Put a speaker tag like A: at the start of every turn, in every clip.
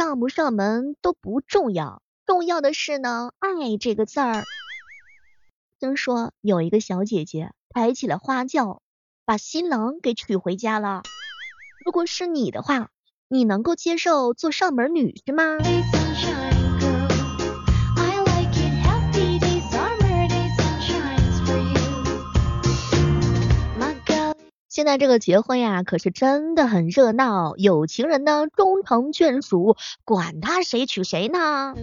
A: 上不上门都不重要，重要的是呢，爱这个字儿。听说有一个小姐姐抬起了花轿，把新郎给娶回家了。如果是你的话，你能够接受做上门女婿吗？现在这个结婚呀，可是真的很热闹，有情人呢终成眷属，管他谁娶谁呢。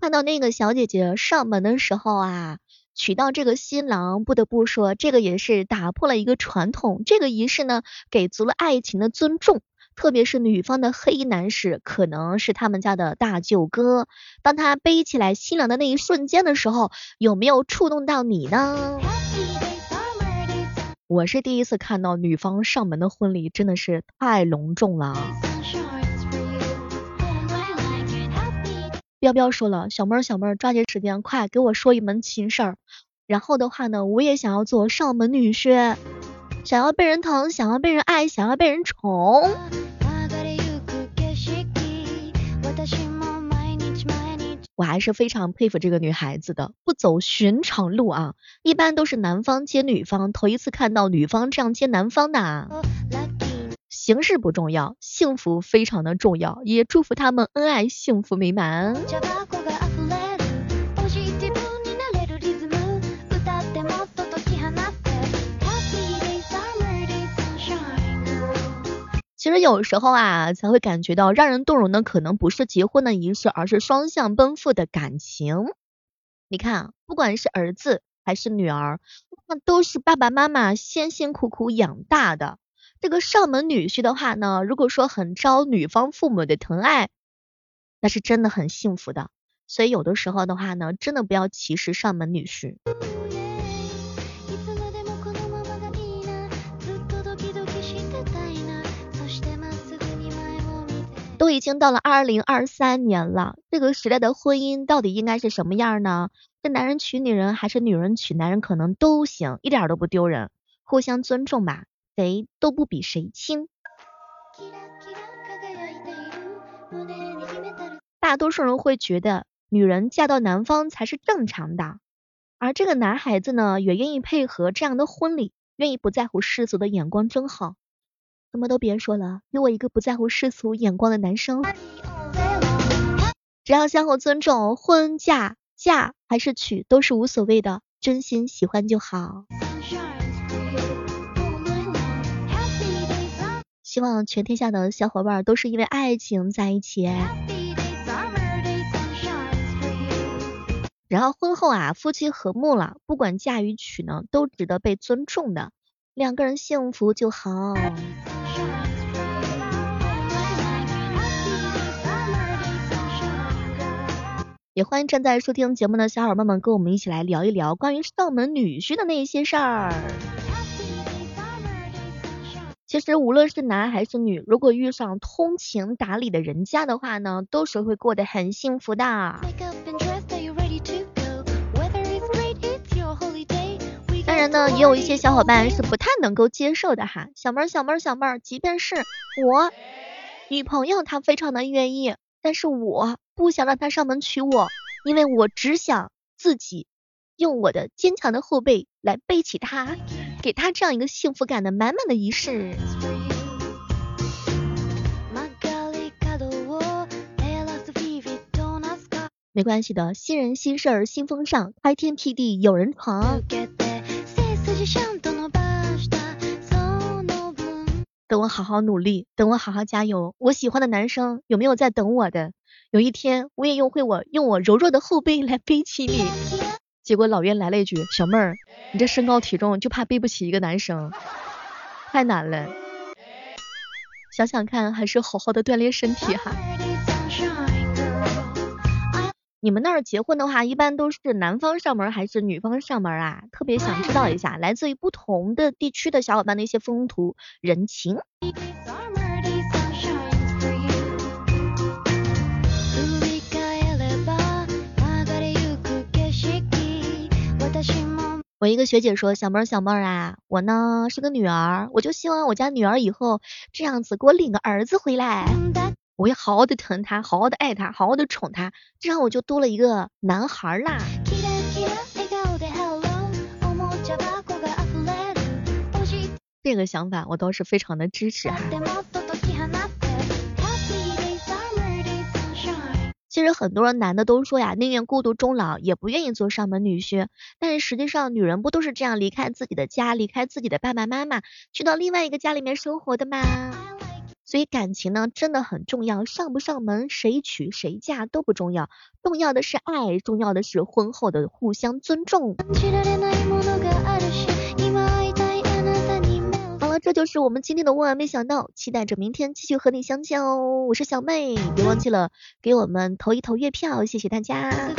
A: 看到那个小姐姐上门的时候啊，娶到这个新郎，不得不说，这个也是打破了一个传统，这个仪式呢，给足了爱情的尊重。特别是女方的黑衣男士，可能是他们家的大舅哥，当他背起来新郎的那一瞬间的时候，有没有触动到你呢？我是第一次看到女方上门的婚礼，真的是太隆重了。彪彪说了，小妹儿小妹儿，抓紧时间，快给我说一门亲事儿。然后的话呢，我也想要做上门女婿，想要被人疼，想要被人爱，想要被人宠。我还是非常佩服这个女孩子的，不走寻常路啊，一般都是男方接女方，头一次看到女方这样接男方的。啊形式不重要，幸福非常的重要，也祝福他们恩爱幸福美满。其实有时候啊，才会感觉到让人动容的可能不是结婚的仪式，而是双向奔赴的感情。你看，不管是儿子还是女儿，那都是爸爸妈妈辛辛苦苦养大的。这个上门女婿的话呢，如果说很招女方父母的疼爱，那是真的很幸福的。所以有的时候的话呢，真的不要歧视上门女婿。都已经到了二零二三年了，这个时代的婚姻到底应该是什么样呢？是男人娶女人，还是女人娶男人？可能都行，一点都不丢人，互相尊重吧，谁都不比谁轻。大多数人会觉得女人嫁到男方才是正常的，而这个男孩子呢，也愿意配合这样的婚礼，愿意不在乎世俗的眼光，真好。什么都别说了，有我一个不在乎世俗眼光的男生，只要相互尊重，婚嫁嫁还是娶都是无所谓的，真心喜欢就好。希望全天下的小伙伴都是因为爱情在一起，然后婚后啊，夫妻和睦了，不管嫁与娶呢，都值得被尊重的，两个人幸福就好。也欢迎正在收听节目的小伙伴们跟我们一起来聊一聊关于上门女婿的那些事儿。其实无论是男还是女，如果遇上通情达理的人家的话呢，都是会过得很幸福的。然呢，也有一些小伙伴是不太能够接受的哈。小妹儿，小妹儿，小妹儿，即便是我女朋友，她非常的愿意。但是我不想让她上门娶我，因为我只想自己用我的坚强的后背来背起她，给她这样一个幸福感的满满的仪式。没关系的，新人新事儿新风尚，开天辟地有人闯。等我好好努力，等我好好加油。我喜欢的男生有没有在等我的？有一天我也用会我用我柔弱的后背来背起你。结果老袁来了一句：“小妹儿，你这身高体重就怕背不起一个男生，太难了。想想看，还是好好的锻炼身体哈。”你们那儿结婚的话，一般都是男方上门还是女方上门啊？特别想知道一下，来自于不同的地区的小伙伴的一些风土人情。我一个学姐说，小妹儿小妹儿啊，我呢是个女儿，我就希望我家女儿以后这样子给我领个儿子回来，我要好好的疼他，好好的爱他，好好的宠他，这样我就多了一个男孩啦。这个想法我倒是非常的支持哈。其实很多人男的都说呀，宁愿孤独终老，也不愿意做上门女婿。但是实际上，女人不都是这样离开自己的家，离开自己的爸爸妈妈，去到另外一个家里面生活的吗？所以感情呢，真的很重要，上不上门，谁娶谁嫁都不重要，重要的是爱，重要的是婚后的互相尊重。好了这就是我们今天的万万没想到，期待着明天继续和你相见哦。我是小妹，别忘记了给我们投一投月票，谢谢大家。